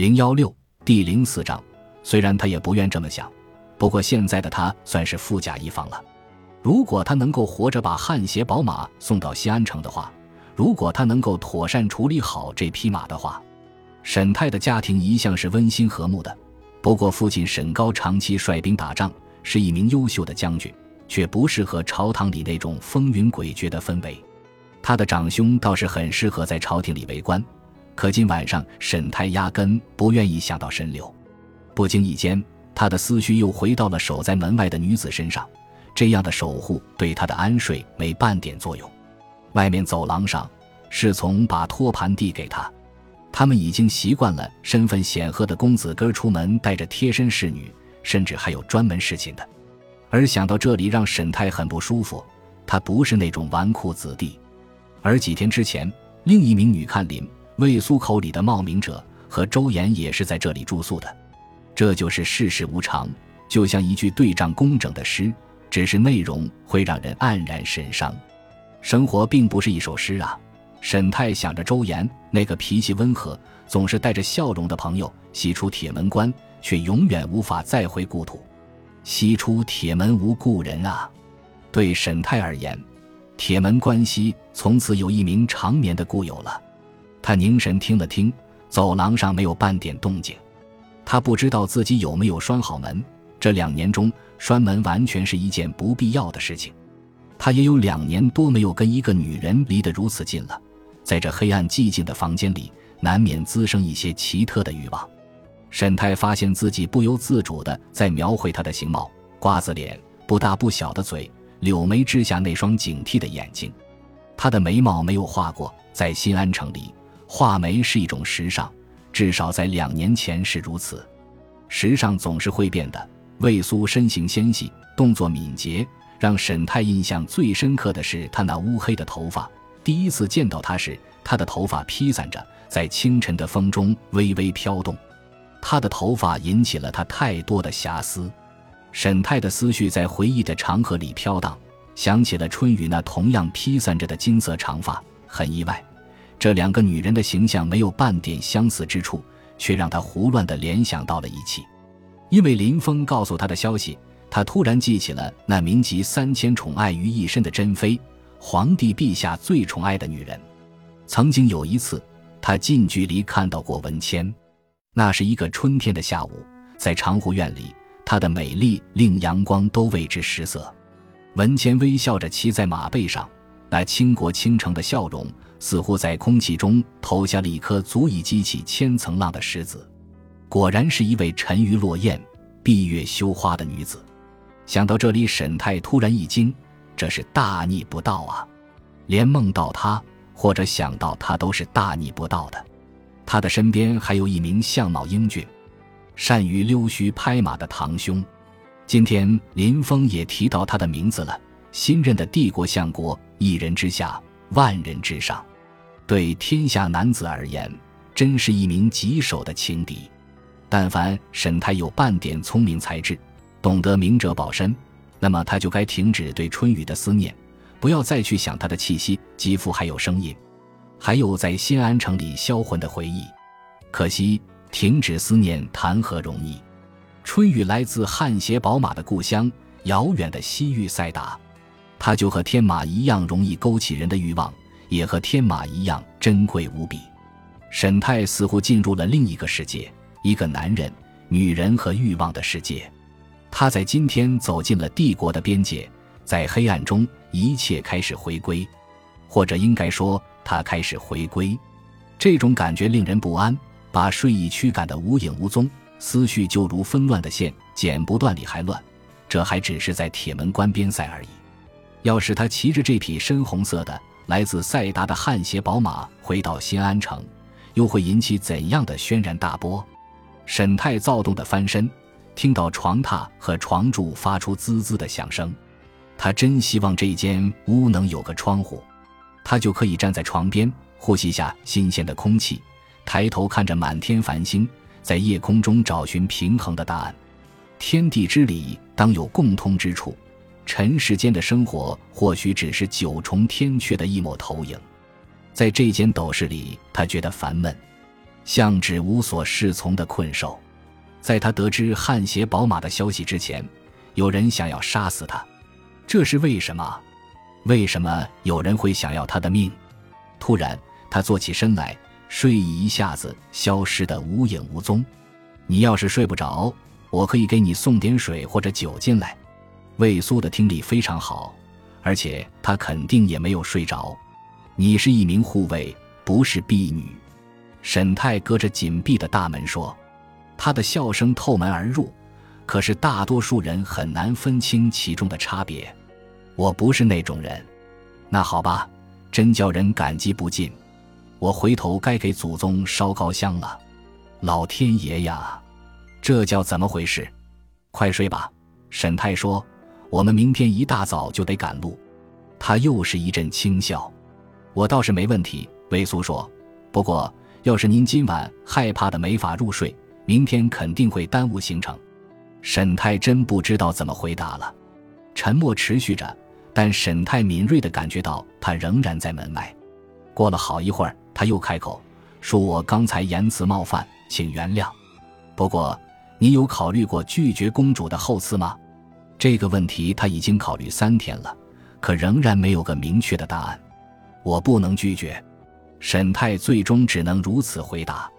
零幺六第零四章，虽然他也不愿这么想，不过现在的他算是富甲一方了。如果他能够活着把汗血宝马送到西安城的话，如果他能够妥善处理好这匹马的话，沈泰的家庭一向是温馨和睦的。不过，父亲沈高长期率兵打仗，是一名优秀的将军，却不适合朝堂里那种风云诡谲的氛围。他的长兄倒是很适合在朝廷里为官。可今晚上，沈泰压根不愿意想到沈柳。不经意间，他的思绪又回到了守在门外的女子身上。这样的守护对他的安睡没半点作用。外面走廊上，侍从把托盘递给他。他们已经习惯了身份显赫的公子哥出门带着贴身侍女，甚至还有专门侍寝的。而想到这里，让沈泰很不舒服。他不是那种纨绔子弟。而几天之前，另一名女看林。魏苏口里的冒名者和周岩也是在这里住宿的，这就是世事无常，就像一句对仗工整的诗，只是内容会让人黯然神伤。生活并不是一首诗啊！沈泰想着周岩那个脾气温和、总是带着笑容的朋友，西出铁门关，却永远无法再回故土。西出铁门无故人啊！对沈泰而言，铁门关西从此有一名长眠的故友了。他凝神听了听，走廊上没有半点动静。他不知道自己有没有拴好门。这两年中，拴门完全是一件不必要的事情。他也有两年多没有跟一个女人离得如此近了。在这黑暗寂静的房间里，难免滋生一些奇特的欲望。沈泰发现自己不由自主地在描绘她的形貌：瓜子脸，不大不小的嘴，柳眉之下那双警惕的眼睛。她的眉毛没有画过，在新安城里。画眉是一种时尚，至少在两年前是如此。时尚总是会变的。魏苏身形纤细，动作敏捷，让沈泰印象最深刻的是他那乌黑的头发。第一次见到他时，他的头发披散着，在清晨的风中微微飘动。他的头发引起了他太多的遐思。沈泰的思绪在回忆的长河里飘荡，想起了春雨那同样披散着的金色长发，很意外。这两个女人的形象没有半点相似之处，却让他胡乱地联想到了一起。因为林峰告诉他的消息，他突然记起了那名集三千宠爱于一身的珍妃，皇帝陛下最宠爱的女人。曾经有一次，他近距离看到过文谦。那是一个春天的下午，在长湖院里，她的美丽令阳光都为之失色。文谦微笑着骑在马背上，那倾国倾城的笑容。似乎在空气中投下了一颗足以激起千层浪的石子，果然是一位沉鱼落雁、闭月羞花的女子。想到这里，沈泰突然一惊，这是大逆不道啊！连梦到她或者想到她都是大逆不道的。他的身边还有一名相貌英俊、善于溜须拍马的堂兄。今天林峰也提到他的名字了。新任的帝国相国，一人之下，万人之上。对天下男子而言，真是一名棘手的情敌。但凡沈泰有半点聪明才智，懂得明哲保身，那么他就该停止对春雨的思念，不要再去想他的气息、肌肤还有声音，还有在新安城里销魂的回忆。可惜，停止思念谈何容易？春雨来自汗血宝马的故乡，遥远的西域塞达，他就和天马一样，容易勾起人的欲望。也和天马一样珍贵无比。沈泰似乎进入了另一个世界，一个男人、女人和欲望的世界。他在今天走进了帝国的边界，在黑暗中，一切开始回归，或者应该说，他开始回归。这种感觉令人不安，把睡意驱赶得无影无踪，思绪就如纷乱的线，剪不断理还乱。这还只是在铁门关边塞而已。要是他骑着这匹深红色的。来自塞达的汗血宝马回到新安城，又会引起怎样的轩然大波？沈泰躁动的翻身，听到床榻和床柱发出滋滋的响声。他真希望这间屋能有个窗户，他就可以站在床边，呼吸下新鲜的空气，抬头看着满天繁星，在夜空中找寻平衡的答案。天地之理，当有共通之处。尘世间的生活或许只是九重天阙的一抹投影，在这间斗室里，他觉得烦闷。像只无所适从的困兽。在他得知汗血宝马的消息之前，有人想要杀死他，这是为什么？为什么有人会想要他的命？突然，他坐起身来，睡意一下子消失得无影无踪。你要是睡不着，我可以给你送点水或者酒进来。魏苏的听力非常好，而且他肯定也没有睡着。你是一名护卫，不是婢女。沈泰隔着紧闭的大门说，他的笑声透门而入，可是大多数人很难分清其中的差别。我不是那种人。那好吧，真叫人感激不尽。我回头该给祖宗烧高香了。老天爷呀，这叫怎么回事？快睡吧。沈泰说。我们明天一大早就得赶路，他又是一阵轻笑。我倒是没问题，魏苏说。不过，要是您今晚害怕的没法入睡，明天肯定会耽误行程。沈太真不知道怎么回答了。沉默持续着，但沈太敏锐地感觉到他仍然在门外。过了好一会儿，他又开口说：“我刚才言辞冒犯，请原谅。不过，你有考虑过拒绝公主的厚赐吗？”这个问题他已经考虑三天了，可仍然没有个明确的答案。我不能拒绝，沈泰最终只能如此回答。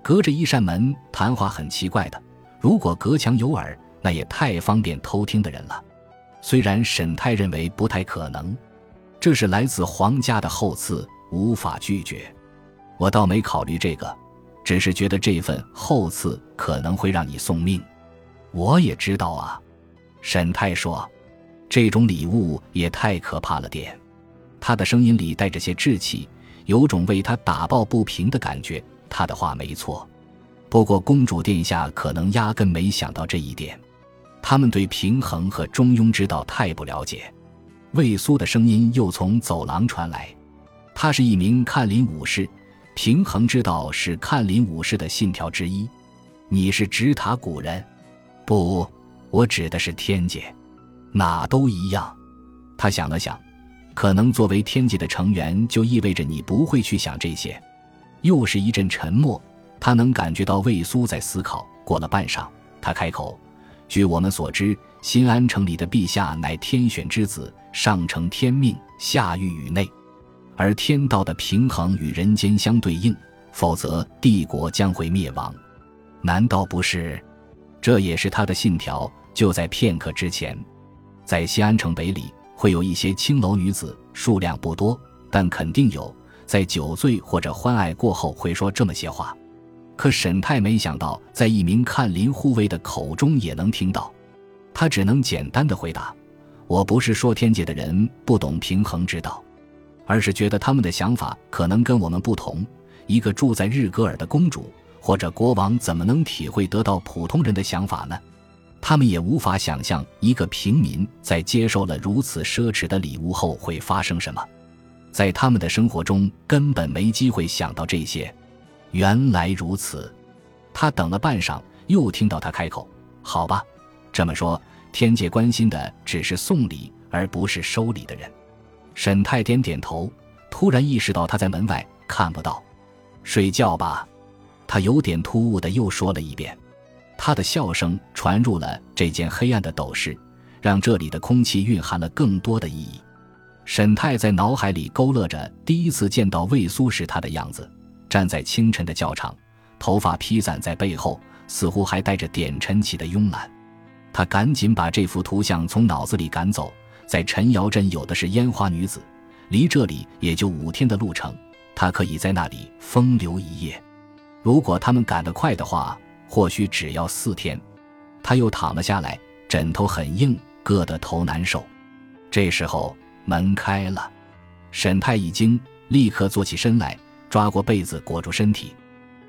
隔着一扇门谈话很奇怪的，如果隔墙有耳，那也太方便偷听的人了。虽然沈泰认为不太可能，这是来自皇家的厚赐，无法拒绝。我倒没考虑这个，只是觉得这份厚赐可能会让你送命。我也知道啊。沈太说：“这种礼物也太可怕了点。”他的声音里带着些稚气，有种为他打抱不平的感觉。他的话没错，不过公主殿下可能压根没想到这一点。他们对平衡和中庸之道太不了解。魏苏的声音又从走廊传来：“他是一名看林武士，平衡之道是看林武士的信条之一。你是直塔古人，不？”我指的是天界，哪都一样。他想了想，可能作为天界的成员，就意味着你不会去想这些。又是一阵沉默，他能感觉到魏苏在思考。过了半晌，他开口：“据我们所知，新安城里的陛下乃天选之子，上承天命，下御宇内，而天道的平衡与人间相对应，否则帝国将会灭亡。难道不是？这也是他的信条。”就在片刻之前，在西安城北里会有一些青楼女子，数量不多，但肯定有，在酒醉或者欢爱过后会说这么些话。可沈泰没想到，在一名看林护卫的口中也能听到，他只能简单的回答：“我不是说天界的人不懂平衡之道，而是觉得他们的想法可能跟我们不同。一个住在日格尔的公主或者国王，怎么能体会得到普通人的想法呢？”他们也无法想象一个平民在接受了如此奢侈的礼物后会发生什么，在他们的生活中根本没机会想到这些。原来如此，他等了半晌，又听到他开口：“好吧，这么说，天界关心的只是送礼，而不是收礼的人。”沈太点点头，突然意识到他在门外看不到。睡觉吧，他有点突兀的又说了一遍。他的笑声传入了这间黑暗的斗室，让这里的空气蕴含了更多的意义。沈泰在脑海里勾勒着第一次见到魏苏时他的样子，站在清晨的教场，头发披散在背后，似乎还带着点晨起的慵懒。他赶紧把这幅图像从脑子里赶走。在陈瑶镇有的是烟花女子，离这里也就五天的路程，他可以在那里风流一夜。如果他们赶得快的话。或许只要四天，他又躺了下来，枕头很硬，硌得头难受。这时候门开了，沈太一惊，立刻坐起身来，抓过被子裹住身体。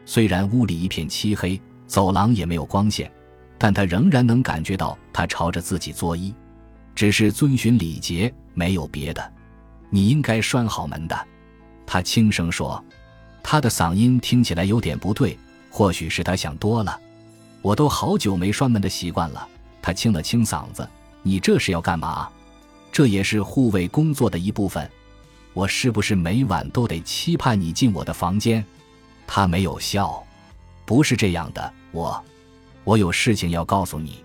虽然屋里一片漆黑，走廊也没有光线，但他仍然能感觉到他朝着自己作揖，只是遵循礼节，没有别的。你应该拴好门的，他轻声说。他的嗓音听起来有点不对。或许是他想多了，我都好久没拴门的习惯了。他清了清嗓子：“你这是要干嘛？这也是护卫工作的一部分。我是不是每晚都得期盼你进我的房间？”他没有笑。不是这样的，我，我有事情要告诉你。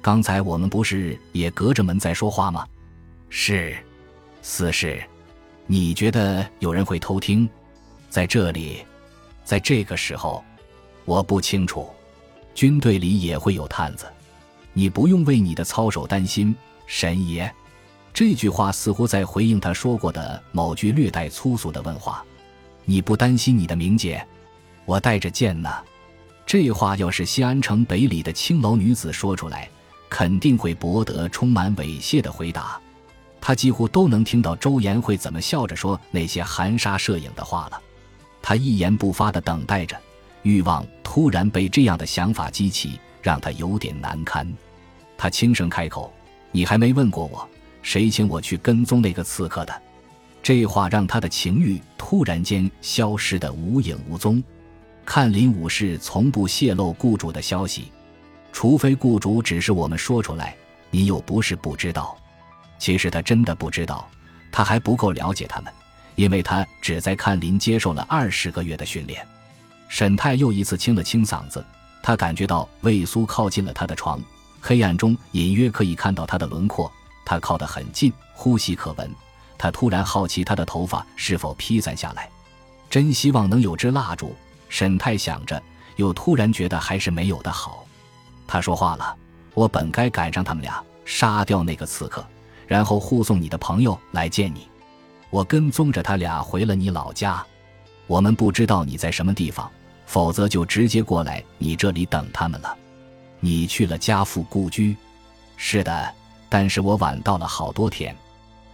刚才我们不是也隔着门在说话吗？是，四是，你觉得有人会偷听？在这里，在这个时候，我不清楚。军队里也会有探子，你不用为你的操守担心，神爷。这句话似乎在回应他说过的某句略带粗俗的问话。你不担心你的名节？我带着剑呢。这话要是西安城北里的青楼女子说出来，肯定会博得充满猥亵的回答。他几乎都能听到周岩会怎么笑着说那些含沙射影的话了。他一言不发地等待着，欲望突然被这样的想法激起，让他有点难堪。他轻声开口：“你还没问过我，谁请我去跟踪那个刺客的？”这话让他的情欲突然间消失得无影无踪。看林武士从不泄露雇主的消息，除非雇主只是我们说出来，您又不是不知道。其实他真的不知道，他还不够了解他们，因为他只在看林接受了二十个月的训练。沈泰又一次清了清嗓子，他感觉到魏苏靠近了他的床，黑暗中隐约可以看到他的轮廓。他靠得很近，呼吸可闻。他突然好奇他的头发是否披散下来，真希望能有支蜡烛。沈泰想着，又突然觉得还是没有的好。他说话了：“我本该赶上他们俩，杀掉那个刺客，然后护送你的朋友来见你。我跟踪着他俩回了你老家。我们不知道你在什么地方，否则就直接过来你这里等他们了。你去了家父故居？是的，但是我晚到了好多天。”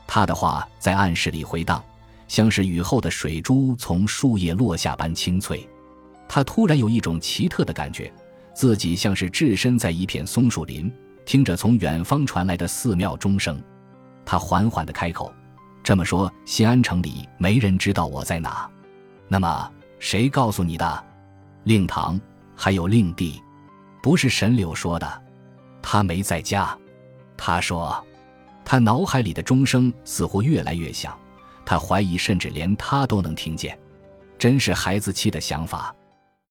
他的话在暗室里回荡，像是雨后的水珠从树叶落下般清脆。他突然有一种奇特的感觉，自己像是置身在一片松树林，听着从远方传来的寺庙钟声。他缓缓地开口：“这么说，西安城里没人知道我在哪？那么谁告诉你的？令堂还有令弟，不是神柳说的，他没在家。他说，他脑海里的钟声似乎越来越响，他怀疑甚至连他都能听见，真是孩子气的想法。”